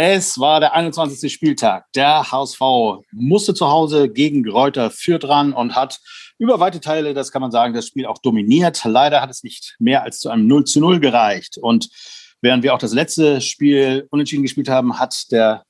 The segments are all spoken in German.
Es war der 21. Spieltag. Der HSV musste zu Hause gegen Gräuter Fürth ran und hat über weite Teile, das kann man sagen, das Spiel auch dominiert. Leider hat es nicht mehr als zu einem 0 zu 0 gereicht. Und während wir auch das letzte Spiel unentschieden gespielt haben, hat der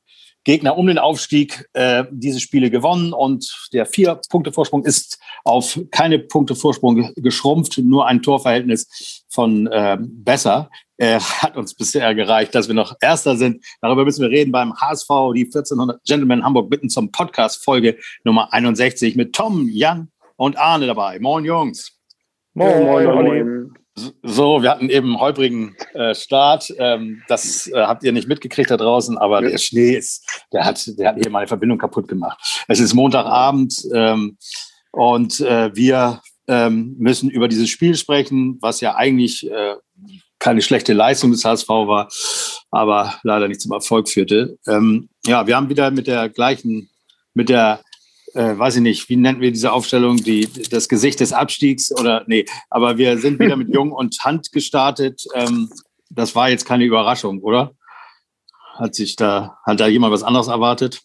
Gegner um den Aufstieg äh, diese Spiele gewonnen und der vier Punkte Vorsprung ist auf keine Punkte Vorsprung geschrumpft, nur ein Torverhältnis von äh, besser äh, hat uns bisher gereicht, dass wir noch Erster sind. Darüber müssen wir reden beim HSV, die 1400 Gentlemen Hamburg bitten zum Podcast Folge Nummer 61 mit Tom, Jan und Arne dabei. Moin Jungs. Moin, moin, moin. moin. So, wir hatten eben einen holprigen äh, Start. Ähm, das äh, habt ihr nicht mitgekriegt da draußen, aber der Schnee ist, der hat, der hat hier meine Verbindung kaputt gemacht. Es ist Montagabend ähm, und äh, wir ähm, müssen über dieses Spiel sprechen, was ja eigentlich äh, keine schlechte Leistung des HSV war, aber leider nicht zum Erfolg führte. Ähm, ja, wir haben wieder mit der gleichen, mit der äh, weiß ich nicht, wie nennen wir diese Aufstellung, die, das Gesicht des Abstiegs oder nee, aber wir sind wieder mit Jung und Hand gestartet. Ähm, das war jetzt keine Überraschung, oder? Hat sich da, hat da jemand was anderes erwartet?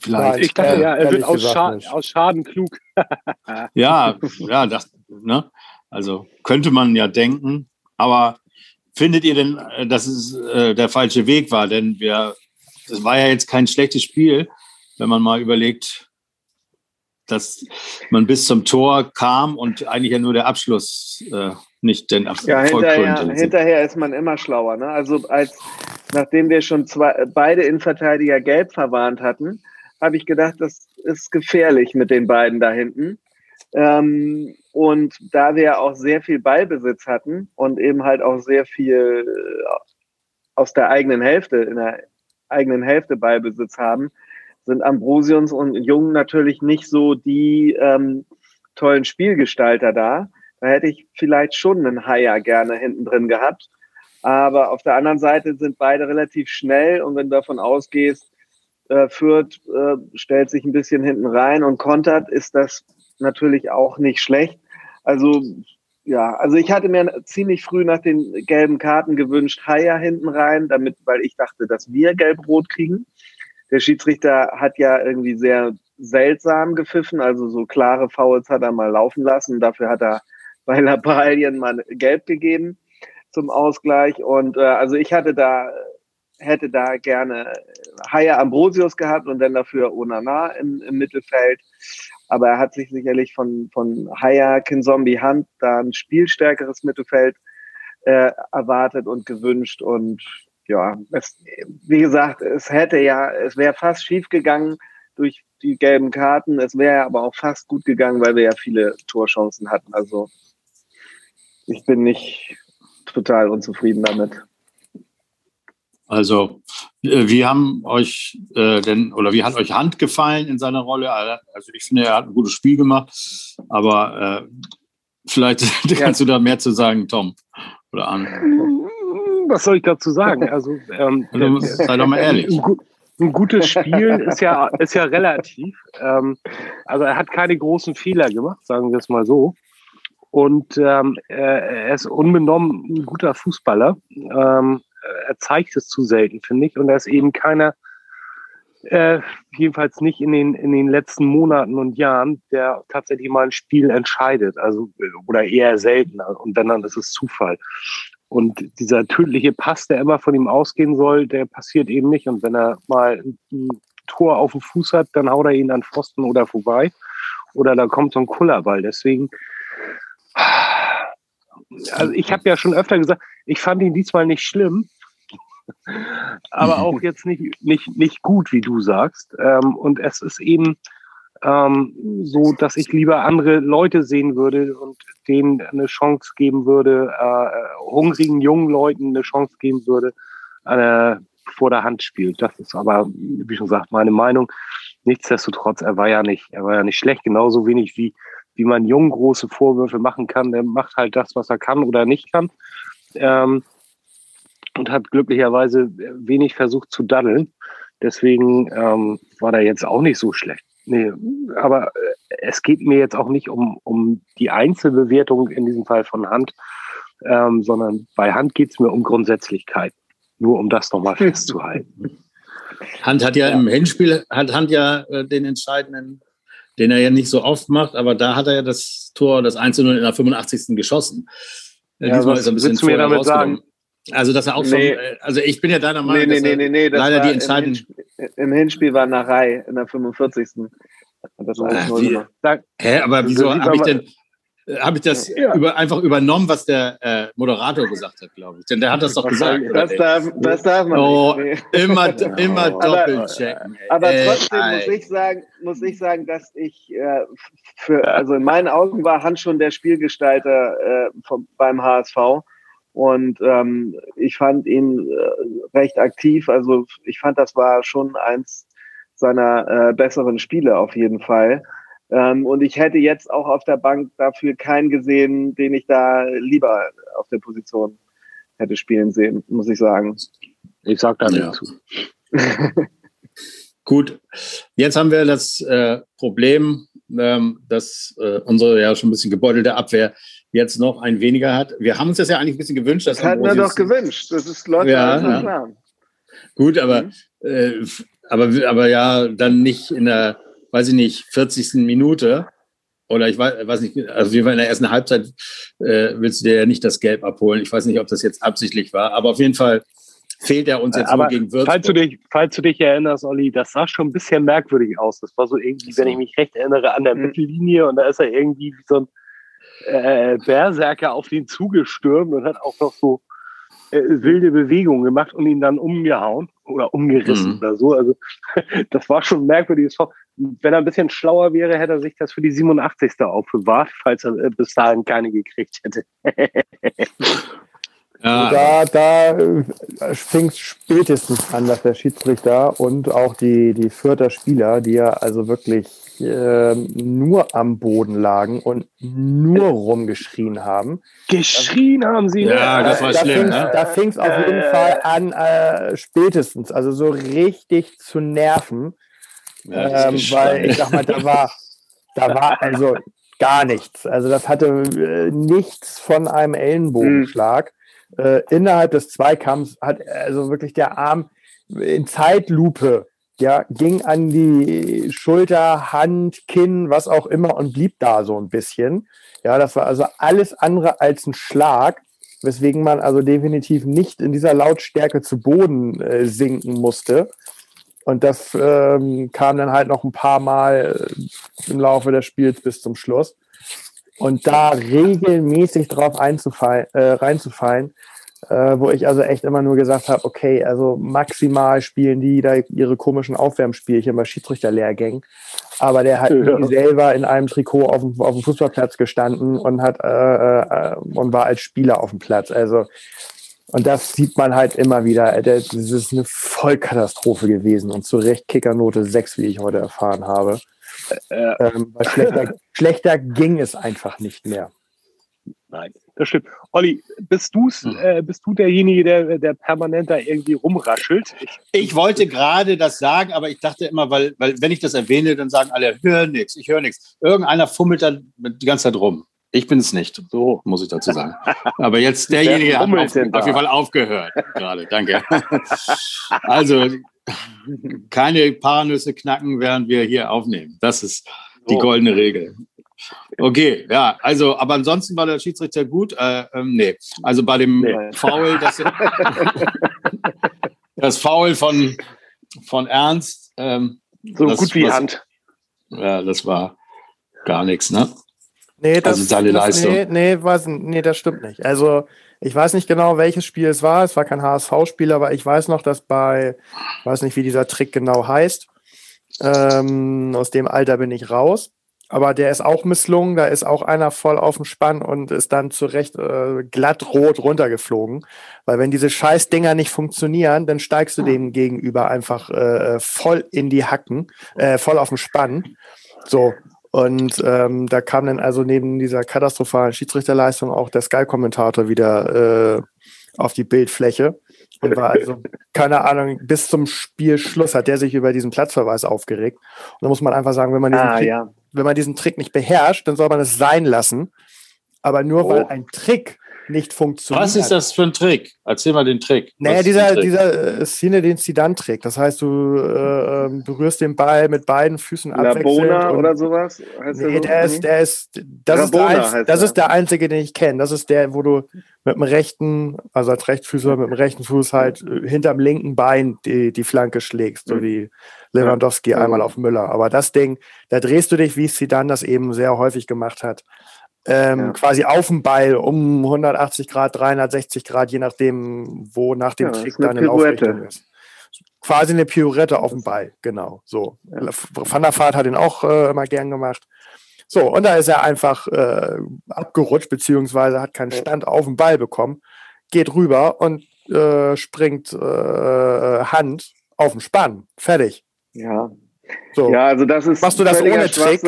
Vielleicht. Ich dachte, ja, er wird aus, Scha aus, Schaden klug. ja, ja, das, ne? Also könnte man ja denken, aber findet ihr denn, äh, dass es äh, der falsche Weg war? Denn wir, das war ja jetzt kein schlechtes Spiel, wenn man mal überlegt, dass man bis zum Tor kam und eigentlich ja nur der Abschluss äh, nicht den Erfolg ja, hinterher, hinterher ist man immer schlauer. Ne? Also als nachdem wir schon zwei, beide Innenverteidiger gelb verwarnt hatten, habe ich gedacht, das ist gefährlich mit den beiden da hinten. Ähm, und da wir auch sehr viel Ballbesitz hatten und eben halt auch sehr viel äh, aus der eigenen Hälfte, in der eigenen Hälfte Ballbesitz haben, sind Ambrosius und Jung natürlich nicht so die ähm, tollen Spielgestalter da. Da hätte ich vielleicht schon einen Haier gerne hinten drin gehabt. Aber auf der anderen Seite sind beide relativ schnell und wenn du davon ausgehst, äh, Fürth äh, stellt sich ein bisschen hinten rein und kontert, ist das natürlich auch nicht schlecht. Also ja, also ich hatte mir ziemlich früh nach den gelben Karten gewünscht, Haier hinten rein, damit, weil ich dachte, dass wir gelb-rot kriegen der Schiedsrichter hat ja irgendwie sehr seltsam gepfiffen, also so klare Fouls hat er mal laufen lassen. Dafür hat er bei Lappalien mal gelb gegeben zum Ausgleich. Und äh, also ich hatte da, hätte da gerne Haya Ambrosius gehabt und dann dafür Onana im, im Mittelfeld. Aber er hat sich sicherlich von, von Haya Kinzombie Hand da ein spielstärkeres Mittelfeld äh, erwartet und gewünscht. Und ja, es, wie gesagt, es hätte ja, es wäre fast schief gegangen durch die gelben Karten. Es wäre aber auch fast gut gegangen, weil wir ja viele Torchancen hatten. Also ich bin nicht total unzufrieden damit. Also, äh, wie haben euch äh, denn oder wie hat euch Hand gefallen in seiner Rolle? Also ich finde, er hat ein gutes Spiel gemacht, aber äh, vielleicht ja. kannst du da mehr zu sagen, Tom oder Anne was soll ich dazu sagen? Also, ähm, also sei doch mal ehrlich. Ein, ein, gutes Spiel ist ja, ist ja relativ. Ähm, also er hat keine großen Fehler gemacht, sagen wir es mal so. Und ähm, er ist unbenommen ein guter Fußballer. Ähm, er zeigt es zu selten, finde ich. Und er ist eben keiner, äh, jedenfalls nicht in den, in den letzten Monaten und Jahren, der tatsächlich mal ein Spiel entscheidet. Also, oder eher selten. Und wenn dann ist es Zufall. Und dieser tödliche Pass, der immer von ihm ausgehen soll, der passiert eben nicht. Und wenn er mal ein Tor auf dem Fuß hat, dann haut er ihn an Pfosten oder vorbei. Oder da kommt so ein Kullerball. Deswegen, also ich habe ja schon öfter gesagt, ich fand ihn diesmal nicht schlimm, aber auch jetzt nicht, nicht, nicht gut, wie du sagst. Ähm, und es ist eben, ähm, so dass ich lieber andere Leute sehen würde und denen eine Chance geben würde, äh, hungrigen jungen Leuten eine Chance geben würde, äh, vor der Hand spielt. Das ist aber, wie schon gesagt, meine Meinung. Nichtsdestotrotz, er war ja nicht, er war ja nicht schlecht, genauso wenig wie, wie man jungen große Vorwürfe machen kann. Der macht halt das, was er kann oder nicht kann. Ähm, und hat glücklicherweise wenig versucht zu daddeln. Deswegen ähm, war der jetzt auch nicht so schlecht. Nee, aber äh, es geht mir jetzt auch nicht um, um die Einzelbewertung in diesem Fall von Hand, ähm, sondern bei Hand geht es mir um Grundsätzlichkeit. Nur um das nochmal festzuhalten. Hand hat ja, ja, im Hinspiel, hat Hand ja äh, den entscheidenden, den er ja nicht so oft macht, aber da hat er ja das Tor, das 1 0 in der 85. geschossen. Äh, ja, Diesmal ist er ein bisschen vorher damit sagen? Also, dass er auch nee. schon, also ich bin ja deiner Meinung, nee, nee, nee, nee, das leider die entscheidenden. Im Hinspiel, Im Hinspiel war Narei in der 45. Das Ach, wie, hä, aber wieso habe ich denn, habe ich das ja. über, einfach übernommen, was der äh, Moderator gesagt hat, glaube ich. Denn der hat das doch gesagt. Das darf, das darf man oh, nicht. Nee. Immer, immer doppelt checken. Aber, aber trotzdem ey. muss ich sagen, muss ich sagen, dass ich äh, für, also in meinen Augen war Hans schon der Spielgestalter äh, vom, beim HSV. Und ähm, ich fand ihn äh, recht aktiv. Also ich fand, das war schon eins seiner äh, besseren Spiele auf jeden Fall. Ähm, und ich hätte jetzt auch auf der Bank dafür keinen gesehen, den ich da lieber auf der Position hätte spielen sehen, muss ich sagen. Ich sag da ja. zu. Gut, jetzt haben wir das äh, Problem, ähm, dass äh, unsere ja schon ein bisschen gebeutelte Abwehr jetzt noch ein weniger hat. Wir haben uns das ja eigentlich ein bisschen gewünscht. Das hatten wir doch gewünscht. Das ist läuft ja, ja. Plan. Gut, aber, mhm. äh, aber, aber ja, dann nicht in der weiß ich nicht, 40. Minute oder ich weiß, weiß nicht, also in der ersten Halbzeit äh, willst du dir ja nicht das Gelb abholen. Ich weiß nicht, ob das jetzt absichtlich war, aber auf jeden Fall fehlt er uns jetzt aber gegen Würzburg. Falls du, dich, falls du dich erinnerst, Olli, das sah schon ein bisschen merkwürdig aus. Das war so irgendwie, so. wenn ich mich recht erinnere, an der mhm. Mittellinie und da ist er irgendwie wie so ein äh, Berserker auf den zugestürmt und hat auch noch so äh, wilde Bewegungen gemacht und ihn dann umgehauen oder umgerissen mhm. oder so. Also das war schon ein merkwürdiges Foul. Wenn er ein bisschen schlauer wäre, hätte er sich das für die 87. aufbewahrt, falls er äh, bis dahin keine gekriegt hätte. Ja. Da, da äh, fing es spätestens an, dass der Schiedsrichter und auch die, die Fürther Spieler, die ja also wirklich äh, nur am Boden lagen und nur rumgeschrien haben. Geschrien haben sie, ne? Ja, das war da schlimm. ne? Da fing es auf jeden Fall an, äh, spätestens, also so richtig zu nerven. Ja, ähm, weil ich sag mal, da war, da war also gar nichts. Also das hatte äh, nichts von einem Ellenbogenschlag. Hm äh, innerhalb des Zweikampfs hat also wirklich der Arm in Zeitlupe ja, ging an die Schulter, Hand, Kinn, was auch immer und blieb da so ein bisschen. Ja, das war also alles andere als ein Schlag, weswegen man also definitiv nicht in dieser Lautstärke zu Boden äh, sinken musste. Und das ähm, kam dann halt noch ein paar Mal im Laufe des Spiels bis zum Schluss. Und da regelmäßig drauf äh, reinzufallen, äh, wo ich also echt immer nur gesagt habe, okay, also maximal spielen die da ihre komischen Aufwärmspielchen bei Schiedsrichterlehrgängen. Aber der hat ja. selber in einem Trikot auf dem, auf dem Fußballplatz gestanden und hat äh, äh, und war als Spieler auf dem Platz. Also und das sieht man halt immer wieder. Das ist eine Vollkatastrophe gewesen und zu Recht Kickernote 6, wie ich heute erfahren habe. Äh, ähm, schlechter, schlechter ging es einfach nicht mehr. Nein, das stimmt. Olli, bist, du's, hm. äh, bist du derjenige, der, der permanent da irgendwie rumraschelt? Ich, ich wollte gerade das sagen, aber ich dachte immer, weil, weil wenn ich das erwähne, dann sagen alle, hör nichts, ich höre nichts. Irgendeiner fummelt da die ganze Zeit rum. Ich bin es nicht, so muss ich dazu sagen. Aber jetzt derjenige hat auf, auf jeden Fall aufgehört gerade. Danke. Also keine Paranüsse knacken, während wir hier aufnehmen. Das ist die goldene Regel. Okay, ja, also, aber ansonsten war der Schiedsrichter gut. Äh, ähm, nee, also bei dem nee. Foul, das, das Foul von, von Ernst. Ähm, so das, gut wie was, Hand. Ja, das war gar nichts, ne? Nee, das, also seine das, Leistung. Nee, nee, was, nee, das stimmt nicht. Also, ich weiß nicht genau, welches Spiel es war. Es war kein HSV-Spiel, aber ich weiß noch, dass bei, ich weiß nicht, wie dieser Trick genau heißt. Ähm, aus dem Alter bin ich raus. Aber der ist auch misslungen. Da ist auch einer voll auf dem Spann und ist dann zurecht äh, glatt rot runtergeflogen. Weil wenn diese Scheißdinger nicht funktionieren, dann steigst du dem gegenüber einfach äh, voll in die Hacken, äh, voll auf dem Spann. So. Und ähm, da kam dann also neben dieser katastrophalen Schiedsrichterleistung auch der Sky-Kommentator wieder äh, auf die Bildfläche und war also, keine Ahnung, bis zum Spielschluss hat der sich über diesen Platzverweis aufgeregt. Und da muss man einfach sagen, wenn man diesen, ah, Trick, ja. Wenn man diesen Trick nicht beherrscht, dann soll man es sein lassen. Aber nur oh. weil ein Trick nicht funktioniert. Was ist das für ein Trick? Erzähl mal den Trick. Naja, dieser, dieser äh, Szene, den Zidane trägt. Das heißt, du äh, ähm, berührst den Ball mit beiden Füßen abwechselnd. Labona oder sowas? Heißt nee, der, so? ist, der ist, das, Rabona ist, der, ein, das ist der einzige, den ich kenne. Das ist der, wo du mit dem rechten, also als Rechtsfüßer mit dem rechten Fuß halt äh, hinterm linken Bein die, die Flanke schlägst, so mhm. wie Lewandowski ja. einmal auf Müller. Aber das Ding, da drehst du dich, wie Zidane das eben sehr häufig gemacht hat ähm, ja. quasi auf dem Ball um 180 Grad, 360 Grad, je nachdem, wo nach dem ja, Trick deine Laufrichtung ist. Quasi eine Pirouette auf dem Ball, genau. So. Ja. Van der Vaart hat ihn auch äh, immer gern gemacht. So, und da ist er einfach äh, abgerutscht, beziehungsweise hat keinen Stand auf dem Ball bekommen, geht rüber und äh, springt äh, Hand auf den Spann. Fertig. Ja, so. Ja, also das ist. Machst du das ohne Trick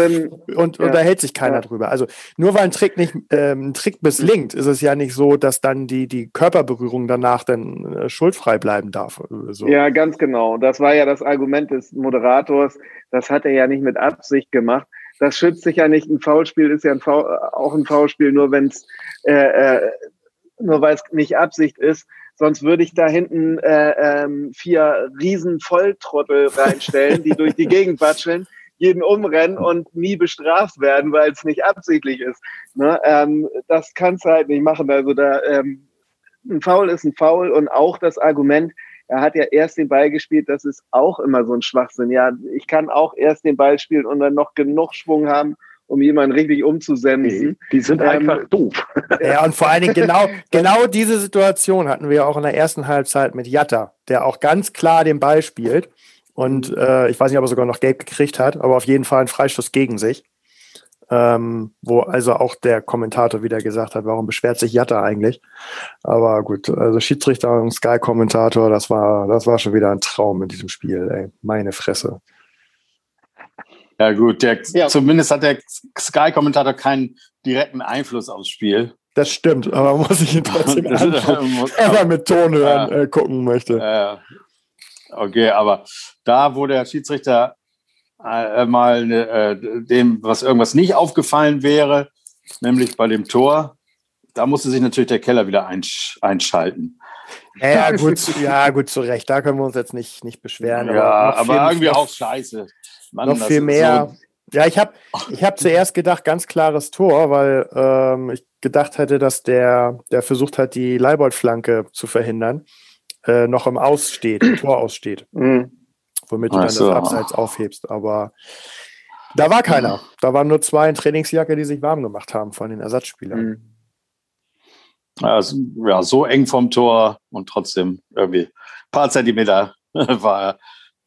und, ja. da hält sich keiner ja. drüber. Also nur weil ein Trick nicht ähm, ein Trick misslingt, ist es ja nicht so, dass dann die, die Körperberührung danach dann äh, schuldfrei bleiben darf. So. Ja, ganz genau. Das war ja das Argument des Moderators. Das hat er ja nicht mit Absicht gemacht. Das schützt sich ja nicht. Ein Foulspiel ist ja ein Foul, auch ein Foulspiel, nur wenn es äh, äh, nur weil es nicht Absicht ist. Sonst würde ich da hinten äh, ähm, vier riesen Volltrottel reinstellen, die durch die Gegend watscheln, jeden umrennen und nie bestraft werden, weil es nicht absichtlich ist. Ne? Ähm, das kannst du halt nicht machen. Also da ähm, ein Foul ist ein Foul und auch das Argument, er hat ja erst den Ball gespielt, das ist auch immer so ein Schwachsinn. Ja, ich kann auch erst den Ball spielen und dann noch genug Schwung haben, um jemanden richtig umzusensen. Die, die sind ähm, einfach doof. Ja, und vor allen Dingen genau, genau diese Situation hatten wir auch in der ersten Halbzeit mit Jatta, der auch ganz klar den Ball spielt. Und mhm. äh, ich weiß nicht, ob er sogar noch gelb gekriegt hat, aber auf jeden Fall ein Freistoß gegen sich. Ähm, wo also auch der Kommentator wieder gesagt hat, warum beschwert sich Jatta eigentlich? Aber gut, also Schiedsrichter und Sky-Kommentator, das war, das war schon wieder ein Traum in diesem Spiel, ey. Meine Fresse. Ja, gut, der, ja. zumindest hat der Sky-Kommentator keinen direkten Einfluss aufs Spiel. Das stimmt, aber muss ich ihn trotzdem anschauen, wenn er mit Ton hören ja. äh, gucken möchte. Ja. Okay, aber da, wo der Schiedsrichter äh, mal äh, dem, was irgendwas nicht aufgefallen wäre, nämlich bei dem Tor, da musste sich natürlich der Keller wieder einsch einschalten. Ja, gut, ja, gut, zu Recht. Da können wir uns jetzt nicht, nicht beschweren. Ja, aber, aber irgendwie auch scheiße. Mann, noch viel mehr. So ja, ich habe ich hab zuerst gedacht, ganz klares Tor, weil ähm, ich gedacht hätte, dass der, der versucht hat, die Leibold-Flanke zu verhindern, äh, noch im Aussteht, im Tor aussteht. Mhm. Womit du dann so. das Abseits aufhebst. Aber da war keiner. Da waren nur zwei in Trainingsjacke, die sich warm gemacht haben von den Ersatzspielern. Mhm. Also, ja, so eng vom Tor und trotzdem irgendwie ein paar Zentimeter war er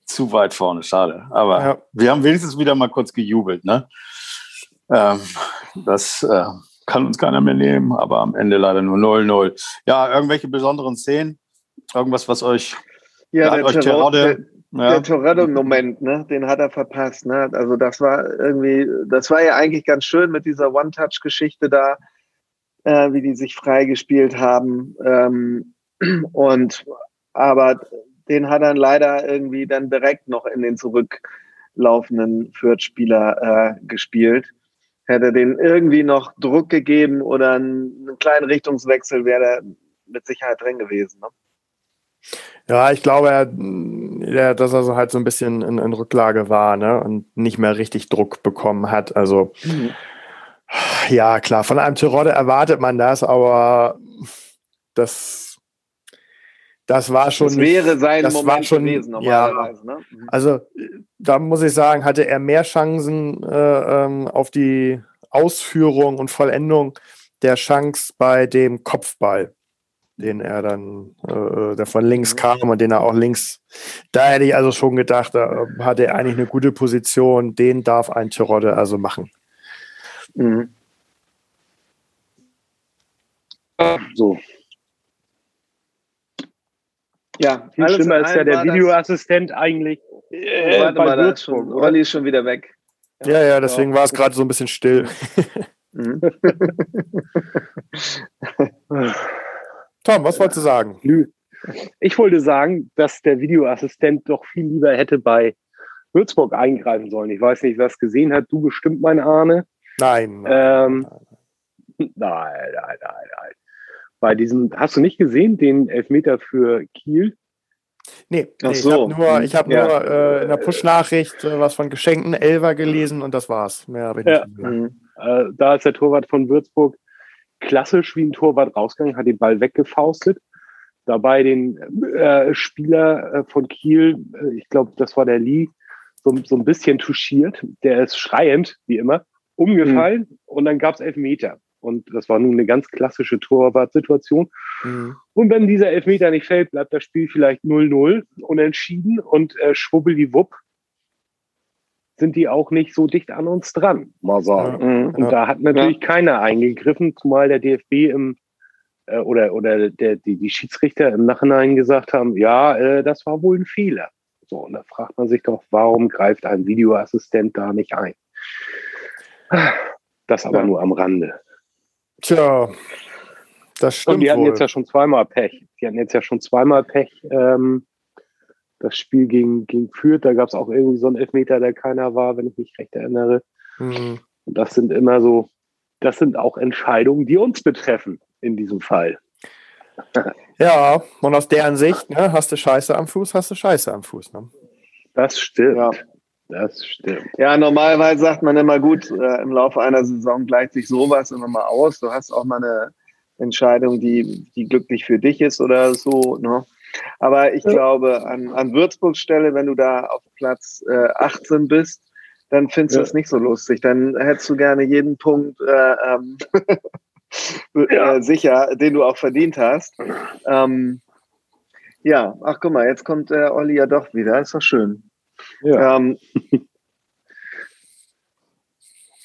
zu weit vorne, schade. Aber ja. wir haben wenigstens wieder mal kurz gejubelt. Ne? Ähm, das äh, kann uns keiner mehr nehmen, aber am Ende leider nur 0-0. Ja, irgendwelche besonderen Szenen? Irgendwas, was euch, ja, der euch Terodde, ja. Der Toretto-Moment, ne, den hat er verpasst. Ne? Also das war irgendwie, das war ja eigentlich ganz schön mit dieser One-Touch-Geschichte da, äh, wie die sich freigespielt haben. Ähm, und aber den hat er leider irgendwie dann direkt noch in den zurücklaufenden Fürth-Spieler äh, gespielt. Hätte den irgendwie noch Druck gegeben oder einen, einen kleinen Richtungswechsel, wäre er mit Sicherheit drin gewesen. Ne? Ja, ich glaube, er, dass er so halt so ein bisschen in, in, Rücklage war ne? und nicht mehr richtig Druck bekommen hat. Also mhm. ja, klar, von einem Tirode erwartet man das, aber das das war schon. Das wäre sein das Moment war schon, gewesen, normalerweise. Ja, ne? Mhm. Also, da muss ich sagen, hatte er mehr Chancen äh, ähm, auf die Ausführung und Vollendung der Chance bei dem Kopfball, den er dann, äh, der von links mhm. kam und den er auch links. Da hätte ich also schon gedacht, da hatte er eigentlich eine gute Position. Den darf ein Tirode also machen. Mhm. So, ja, viel schlimmer ist ja der Videoassistent eigentlich. Äh, warte mal, da ist schon, Olli ist schon wieder weg. Ja, ja, deswegen war es gerade so ein bisschen still. Mhm. Tom, was wolltest du sagen? Ich wollte sagen, dass der Videoassistent doch viel lieber hätte bei Würzburg eingreifen sollen. Ich weiß nicht, wer es gesehen hat. Du bestimmt, mein Arne. Nein. Ähm, nein, nein, nein, nein. Bei diesem, hast du nicht gesehen, den Elfmeter für Kiel? Nee, nee so. ich habe nur, ich hab ja. nur äh, in der Push-Nachricht äh, was von Geschenken Elver gelesen und das war's. Mehr habe ich ja. nicht gesehen. Äh, da ist der Torwart von Würzburg klassisch wie ein Torwart rausgegangen, hat den Ball weggefaustet. Dabei den äh, Spieler äh, von Kiel, äh, ich glaube, das war der Lee, so, so ein bisschen touchiert. Der ist schreiend, wie immer, umgefallen mhm. und dann gab es Elfmeter. Und das war nun eine ganz klassische Torwartsituation. Mhm. Und wenn dieser Elfmeter nicht fällt, bleibt das Spiel vielleicht 0-0 unentschieden und äh, schwubbeliwupp sind die auch nicht so dicht an uns dran, mal sagen. Ja, mhm. und da hat natürlich ja. keiner eingegriffen, zumal der DFB im äh, oder oder der die, die Schiedsrichter im Nachhinein gesagt haben, ja, äh, das war wohl ein Fehler. So und da fragt man sich doch, warum greift ein Videoassistent da nicht ein? Das aber ja. nur am Rande. Tja, das stimmt. Und die hatten wohl. jetzt ja schon zweimal Pech. Die hatten jetzt ja schon zweimal Pech. Ähm, das Spiel gegen, gegen Fürth, da gab es auch irgendwie so einen Elfmeter, der keiner war, wenn ich mich recht erinnere. Mhm. Und das sind immer so, das sind auch Entscheidungen, die uns betreffen in diesem Fall. Ja, und aus deren Sicht, ne, hast du Scheiße am Fuß, hast du Scheiße am Fuß. Ne? Das stimmt. Ja. Das stimmt. Ja, normalerweise sagt man immer gut, äh, im Laufe einer Saison gleicht sich sowas immer mal aus. Du hast auch mal eine Entscheidung, die, die glücklich für dich ist oder so. Ne? Aber ich ja. glaube, an, an Würzburgs Stelle, wenn du da auf Platz äh, 18 bist, dann findest du es nicht so lustig. Dann hättest du gerne jeden Punkt äh, ähm, ja. äh, sicher, den du auch verdient hast. Ähm, ja, ach guck mal, jetzt kommt der Olli ja doch wieder. Ist doch schön. Ja. Ähm,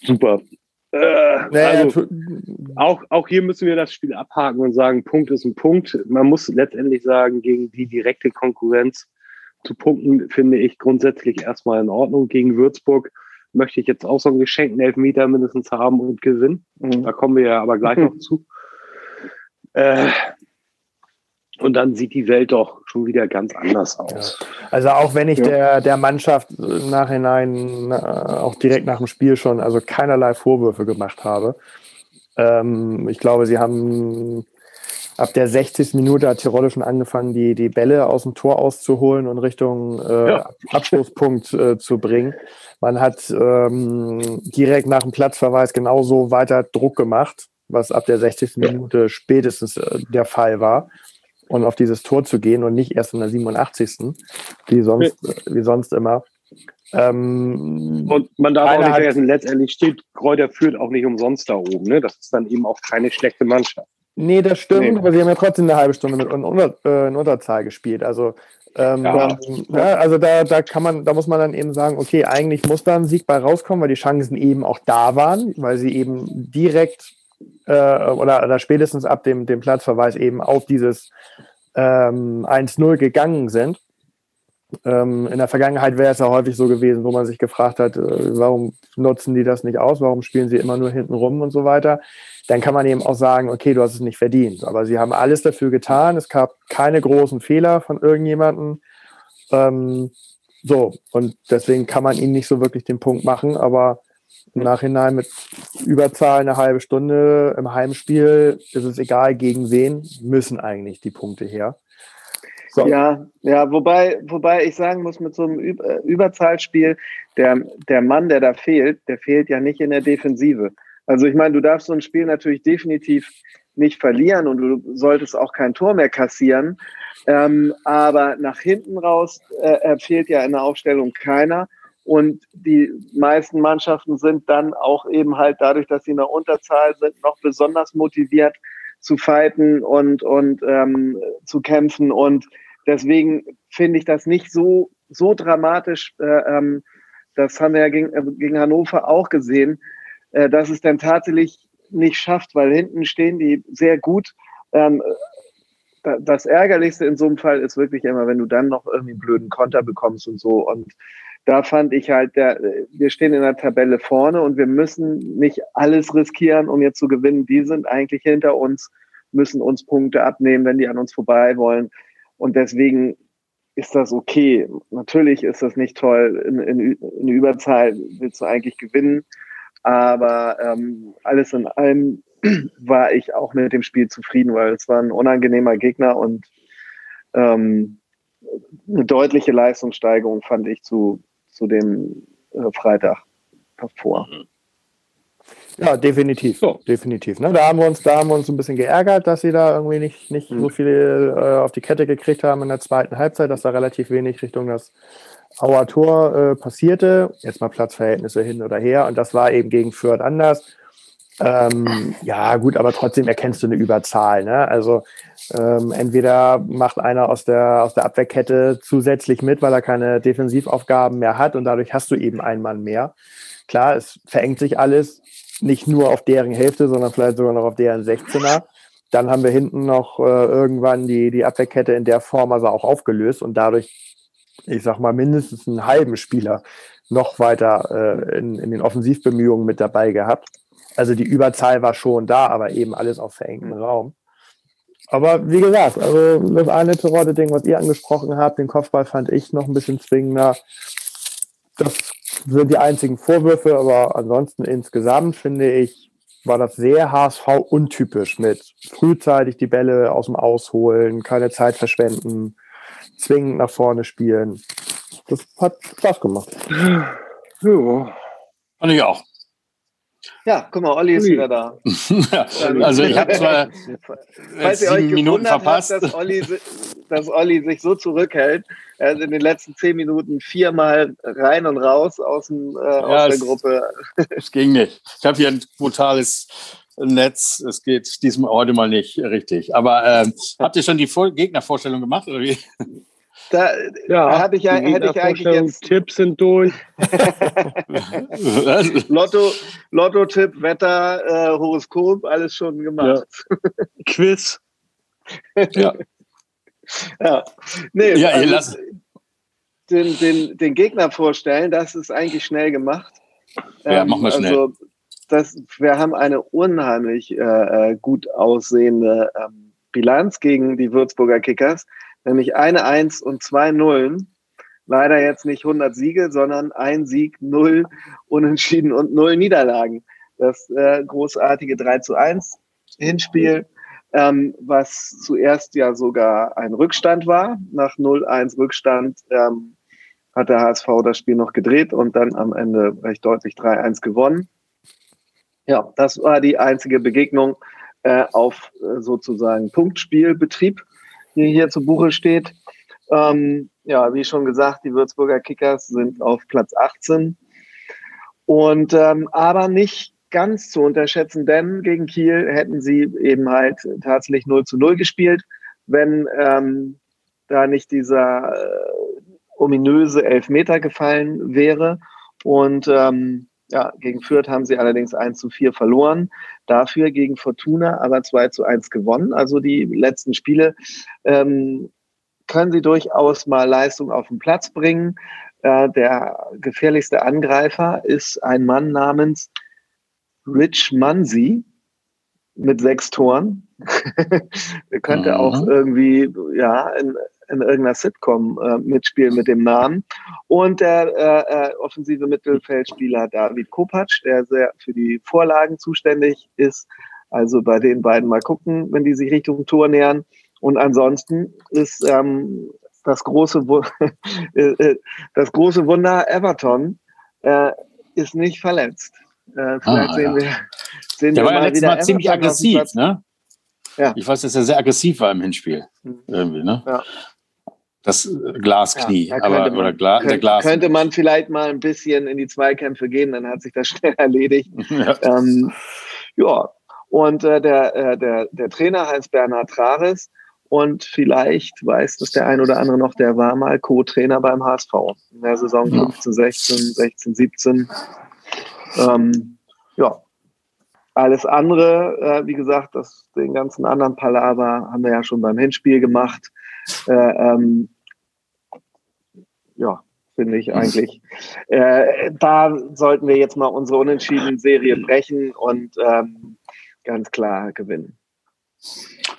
Super. Äh, naja, also, auch, auch hier müssen wir das Spiel abhaken und sagen, Punkt ist ein Punkt. Man muss letztendlich sagen, gegen die direkte Konkurrenz zu punkten, finde ich grundsätzlich erstmal in Ordnung. Gegen Würzburg möchte ich jetzt auch so einen geschenkten Elfmeter mindestens haben und gewinnen. Mhm. Da kommen wir ja aber gleich noch zu. Äh, und dann sieht die Welt doch schon wieder ganz anders aus. Ja. Also auch wenn ich ja. der, der Mannschaft im Nachhinein äh, auch direkt nach dem Spiel schon also keinerlei Vorwürfe gemacht habe. Ähm, ich glaube, sie haben ab der 60. Minute hat Tirol schon angefangen, die, die Bälle aus dem Tor auszuholen und Richtung äh, ja. Abschlusspunkt äh, zu bringen. Man hat ähm, direkt nach dem Platzverweis genauso weiter Druck gemacht, was ab der 60. Minute spätestens äh, der Fall war und auf dieses Tor zu gehen und nicht erst in der 87. wie sonst, wie sonst immer. Ähm, und man darf auch nicht vergessen, letztendlich steht Kräuter führt auch nicht umsonst da oben. Ne? Das ist dann eben auch keine schlechte Mannschaft. Nee, das stimmt, nee. aber sie haben ja trotzdem eine halbe Stunde mit in, Unter, äh, in Unterzahl gespielt. Also, ähm, ja. ja. Ne, also da, da kann man, da muss man dann eben sagen, okay, eigentlich muss da ein Sieg bei rauskommen, weil die Chancen eben auch da waren, weil sie eben direkt äh, oder, oder spätestens ab dem, dem Platzverweis eben auf dieses ähm, 1-0 gegangen sind. Ähm, in der Vergangenheit wäre es ja häufig so gewesen, wo man sich gefragt hat, äh, warum nutzen die das nicht aus, warum spielen sie immer nur hinten rum und so weiter. Dann kann man eben auch sagen, okay, du hast es nicht verdient. Aber sie haben alles dafür getan. Es gab keine großen Fehler von irgendjemandem. Ähm, so, und deswegen kann man ihnen nicht so wirklich den Punkt machen. Aber im Nachhinein mit Überzahl eine halbe Stunde im Heimspiel ist es egal, gegen wen müssen eigentlich die Punkte her. So. Ja, ja, wobei, wobei ich sagen muss, mit so einem äh, Überzahlspiel, der, der Mann, der da fehlt, der fehlt ja nicht in der Defensive. Also ich meine, du darfst so ein Spiel natürlich definitiv nicht verlieren und du solltest auch kein Tor mehr kassieren. Ähm, aber nach hinten raus äh, fehlt ja in der Aufstellung keiner. Und die meisten Mannschaften sind dann auch eben halt dadurch, dass sie in der Unterzahl sind, noch besonders motiviert zu fighten und, und ähm, zu kämpfen. Und deswegen finde ich das nicht so, so dramatisch. Äh, ähm, das haben wir ja gegen, äh, gegen Hannover auch gesehen, äh, dass es dann tatsächlich nicht schafft, weil hinten stehen die sehr gut. Ähm, das Ärgerlichste in so einem Fall ist wirklich immer, wenn du dann noch irgendwie einen blöden Konter bekommst und so. Und da fand ich halt, der, wir stehen in der Tabelle vorne und wir müssen nicht alles riskieren, um jetzt zu gewinnen. Die sind eigentlich hinter uns, müssen uns Punkte abnehmen, wenn die an uns vorbei wollen. Und deswegen ist das okay. Natürlich ist das nicht toll. In, in, in Überzahl willst du eigentlich gewinnen. Aber ähm, alles in allem war ich auch mit dem Spiel zufrieden, weil es war ein unangenehmer Gegner und ähm, eine deutliche Leistungssteigerung fand ich zu, zu dem äh, Freitag davor. Ja, definitiv. So. Definitiv. Ne? Da, haben wir uns, da haben wir uns ein bisschen geärgert, dass sie da irgendwie nicht, nicht mhm. so viel äh, auf die Kette gekriegt haben in der zweiten Halbzeit, dass da relativ wenig Richtung das Auer Tor äh, passierte. Jetzt mal Platzverhältnisse hin oder her. Und das war eben gegen Fürth anders. Ähm, ja, gut, aber trotzdem erkennst du eine Überzahl. Ne? Also ähm, entweder macht einer aus der, aus der Abwehrkette zusätzlich mit, weil er keine Defensivaufgaben mehr hat und dadurch hast du eben einen Mann mehr. Klar, es verengt sich alles, nicht nur auf deren Hälfte, sondern vielleicht sogar noch auf deren 16er. Dann haben wir hinten noch äh, irgendwann die, die Abwehrkette in der Form also auch aufgelöst und dadurch, ich sag mal, mindestens einen halben Spieler noch weiter äh, in, in den Offensivbemühungen mit dabei gehabt. Also die Überzahl war schon da, aber eben alles auf verengtem Raum. Aber wie gesagt, also das eine Terodde-Ding, was ihr angesprochen habt, den Kopfball fand ich noch ein bisschen zwingender. Das sind die einzigen Vorwürfe, aber ansonsten insgesamt finde ich, war das sehr HSV untypisch mit frühzeitig die Bälle aus dem Ausholen, keine Zeit verschwenden, zwingend nach vorne spielen. Das hat Spaß gemacht. Ja. Und ich auch. Ja, guck mal, Olli ist wieder da. also ich habe zwar Falls ihr euch Minuten verpasst, habt, dass, Olli, dass Olli sich so zurückhält, er ist in den letzten zehn Minuten viermal rein und raus aus, dem, äh, ja, aus der es, Gruppe. Es ging nicht. Ich habe hier ein brutales Netz. Es geht diesem heute mal nicht richtig. Aber ähm, habt ihr schon die Gegnervorstellung gemacht oder wie? Da, ja, da hatte ich, hätte ich eigentlich jetzt Tipps sind durch. Lotto, Lotto-Tipp, Wetter, äh, Horoskop, alles schon gemacht. Ja. Quiz. ja. ja. Nee, ja, also, lass. Den, den, den Gegner vorstellen, das ist eigentlich schnell gemacht. Ja, ähm, machen wir schnell. Also, das, wir haben eine unheimlich äh, äh gut aussehende ähm, Bilanz gegen die Würzburger Kickers nämlich eine Eins und zwei Nullen. Leider jetzt nicht 100 Siege, sondern ein Sieg, null Unentschieden und null Niederlagen. Das äh, großartige 3 zu 1 Hinspiel, ähm, was zuerst ja sogar ein Rückstand war. Nach 0-1 Rückstand ähm, hat der HSV das Spiel noch gedreht und dann am Ende recht deutlich 3-1 gewonnen. Ja, das war die einzige Begegnung äh, auf äh, sozusagen Punktspielbetrieb die hier zu Buche steht. Ähm, ja, wie schon gesagt, die Würzburger Kickers sind auf Platz 18. Und ähm, aber nicht ganz zu unterschätzen, denn gegen Kiel hätten sie eben halt tatsächlich 0 zu 0 gespielt, wenn ähm, da nicht dieser äh, ominöse Elfmeter gefallen wäre. Und ähm, ja, gegen Fürth haben sie allerdings 1 zu 4 verloren. Dafür gegen Fortuna aber 2 zu 1 gewonnen. Also die letzten Spiele ähm, können sie durchaus mal Leistung auf den Platz bringen. Äh, der gefährlichste Angreifer ist ein Mann namens Rich Mansi mit sechs Toren. der könnte mhm. auch irgendwie ja in, in irgendeiner Sitcom äh, mitspielen mit dem Namen. Und der äh, äh, offensive Mittelfeldspieler David Kopacz, der sehr für die Vorlagen zuständig ist. Also bei den beiden mal gucken, wenn die sich Richtung Tor nähern. Und ansonsten ist ähm, das, große, äh, äh, das große Wunder Everton äh, ist nicht verletzt. Äh, vielleicht ah, sehen wir, sehen der wir war ja letztes Mal ziemlich aggressiv, ne? Ja. Ich weiß, dass er sehr aggressiv war im Hinspiel. Mhm. Irgendwie, ne? Ja. Das Glasknie, ja, aber man, oder Gla könnte, der Glas. Könnte man vielleicht mal ein bisschen in die Zweikämpfe gehen, dann hat sich das schnell erledigt. Ja, ähm, ja. und äh, der, äh, der, der Trainer heißt Bernhard Trares und vielleicht weiß das der ein oder andere noch, der war mal Co-Trainer beim HSV in der Saison 15, 16, 16, 17. Ähm, ja, alles andere, äh, wie gesagt, das, den ganzen anderen Palaver haben wir ja schon beim Hinspiel gemacht. Äh, ähm, ja, finde ich eigentlich. Äh, da sollten wir jetzt mal unsere unentschieden Serie brechen und ähm, ganz klar gewinnen.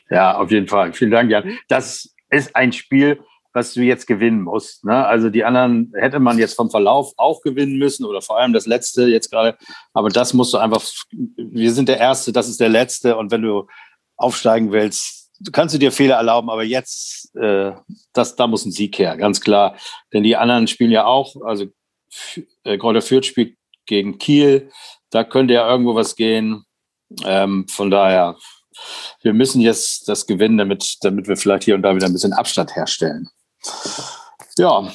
Ja, auf jeden Fall. Vielen Dank, Jan. Das ist ein Spiel, was du jetzt gewinnen musst. Ne? Also die anderen hätte man jetzt vom Verlauf auch gewinnen müssen oder vor allem das letzte jetzt gerade. Aber das musst du einfach, wir sind der Erste, das ist der Letzte. Und wenn du aufsteigen willst, kannst du dir Fehler erlauben, aber jetzt, äh, das, da muss ein Sieg her, ganz klar. Denn die anderen spielen ja auch, also äh, Kräuter Fürth spielt gegen Kiel, da könnte ja irgendwo was gehen. Ähm, von daher, wir müssen jetzt das gewinnen, damit, damit wir vielleicht hier und da wieder ein bisschen Abstand herstellen. Ja,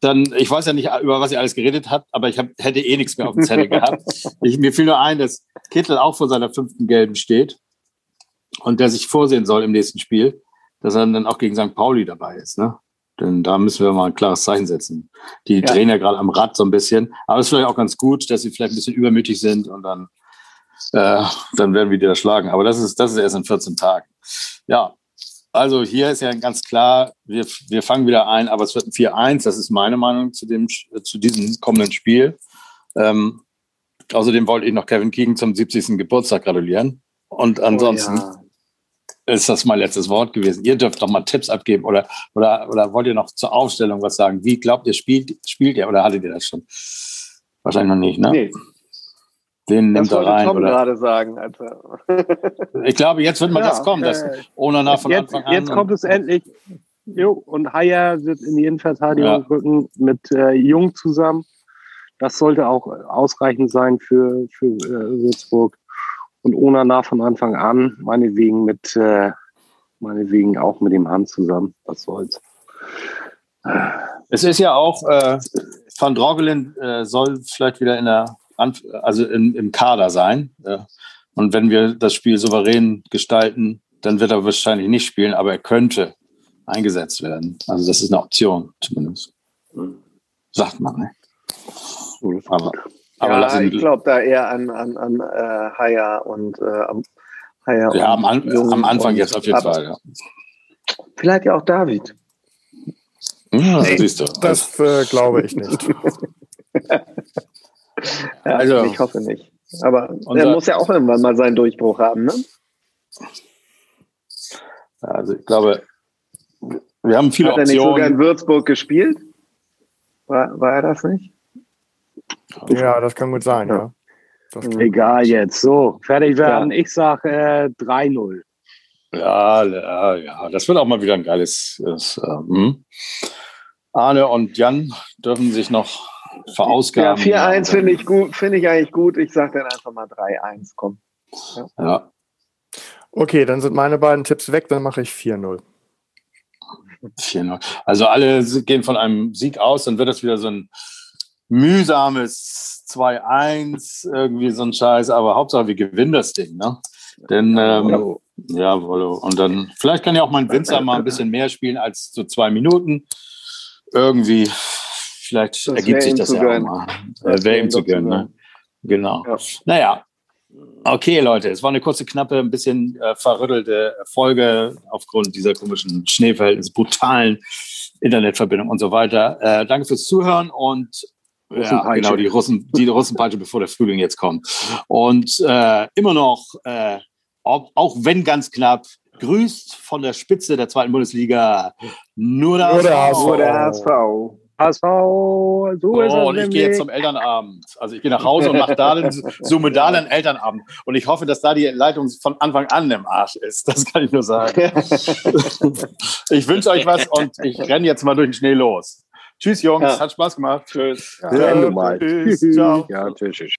dann, ich weiß ja nicht, über was ihr alles geredet habt, aber ich hab, hätte eh nichts mehr auf dem Zettel gehabt. Ich, mir fiel nur ein, dass Kittel auch vor seiner fünften Gelben steht und der sich vorsehen soll im nächsten Spiel, dass er dann auch gegen St. Pauli dabei ist. Ne? Denn da müssen wir mal ein klares Zeichen setzen. Die ja. drehen ja gerade am Rad so ein bisschen, aber es ist vielleicht auch ganz gut, dass sie vielleicht ein bisschen übermütig sind und dann, äh, dann werden wir die da schlagen. Aber das ist, das ist erst in 14 Tagen. Ja, also hier ist ja ganz klar, wir, wir fangen wieder ein, aber es wird ein 4-1. Das ist meine Meinung zu, dem, zu diesem kommenden Spiel. Ähm, außerdem wollte ich noch Kevin Keegan zum 70. Geburtstag gratulieren. Und ansonsten oh ja. Ist das mein letztes Wort gewesen. Ihr dürft doch mal Tipps abgeben oder, oder, oder wollt ihr noch zur Aufstellung was sagen? Wie glaubt ihr, spielt, spielt ihr oder hattet ihr das schon? Wahrscheinlich noch nicht, ne? Nee. Den nimmt er rein. Tom oder? gerade sagen. Alter. ich glaube, jetzt wird mal ja, das kommen, dass äh, Onana von jetzt, Anfang an. Jetzt kommt es endlich. Jo, und Haier wird in die Innenverteidigung ja. rücken mit äh, Jung zusammen. Das sollte auch ausreichend sein für, für äh, Würzburg. Und Onana von Anfang an, meinetwegen mit, äh, meinetwegen auch mit dem Hand zusammen. Was soll's. Es ist ja auch, äh, Van Drogelen äh, soll vielleicht wieder in der also im, im Kader sein. Und wenn wir das Spiel souverän gestalten, dann wird er wahrscheinlich nicht spielen, aber er könnte eingesetzt werden. Also das ist eine Option zumindest. Sagt man. Ne? Aber, aber ja, ich glaube da eher an, an, an äh, Haya und äh, Haya ja, am, an, am, Anfang jetzt auf jeden Fall. Ja. Vielleicht ja auch David. Ja, nee, siehst du. Das äh, glaube ich nicht. Ja, also, ich hoffe nicht. Aber er muss ja auch irgendwann mal seinen Durchbruch haben, ne? Also ich glaube, wir haben viele Hat er Optionen. nicht sogar in Würzburg gespielt? War, war er das nicht? Ja, das kann gut sein, ja. ja. Egal jetzt. So, fertig werden. Ja. Ich sage äh, 3-0. Ja, ja, ja, das wird auch mal wieder ein geiles. Das, äh, hm. Arne und Jan dürfen sich noch verausgaben. Ja, 4-1 finde ich gut, finde ich eigentlich gut. Ich sage dann einfach mal 3-1, komm. Ja. ja. Okay, dann sind meine beiden Tipps weg, dann mache ich 4-0. 4-0. Also alle gehen von einem Sieg aus, dann wird das wieder so ein mühsames 2-1, irgendwie so ein Scheiß, aber Hauptsache wir gewinnen das Ding, ne? Denn, ähm, ja, Wollo. Und dann, vielleicht kann ja auch mein Winzer mal ein bisschen mehr spielen als so zwei Minuten. Irgendwie, Vielleicht das ergibt sich das ja auch mal. Äh, Wäre ihm zu gönnen. Ne? Genau. Ja. Naja, Okay, Leute, es war eine kurze, knappe, ein bisschen äh, verrüttelte Folge aufgrund dieser komischen Schneeverhältnisse, brutalen Internetverbindung und so weiter. Äh, danke fürs Zuhören und ja, genau, die Russen, die Russenpeitsche, bevor der Frühling jetzt kommt. Und äh, immer noch, äh, auch, auch wenn ganz knapp, grüßt von der Spitze der zweiten Bundesliga nur der, nur der HSV. Nur der HSV. HSV, so oh, ist es. Und ich gehe jetzt zum Elternabend. Also ich gehe nach Hause und mache da den, zoome da den Elternabend. Und ich hoffe, dass da die Leitung von Anfang an im Arsch ist. Das kann ich nur sagen. ich wünsche euch was und ich renne jetzt mal durch den Schnee los. Tschüss, Jungs. Ja. Hat Spaß gemacht. Tschüss. Ja, ja, tschüss. Ciao. Ja, tschüss.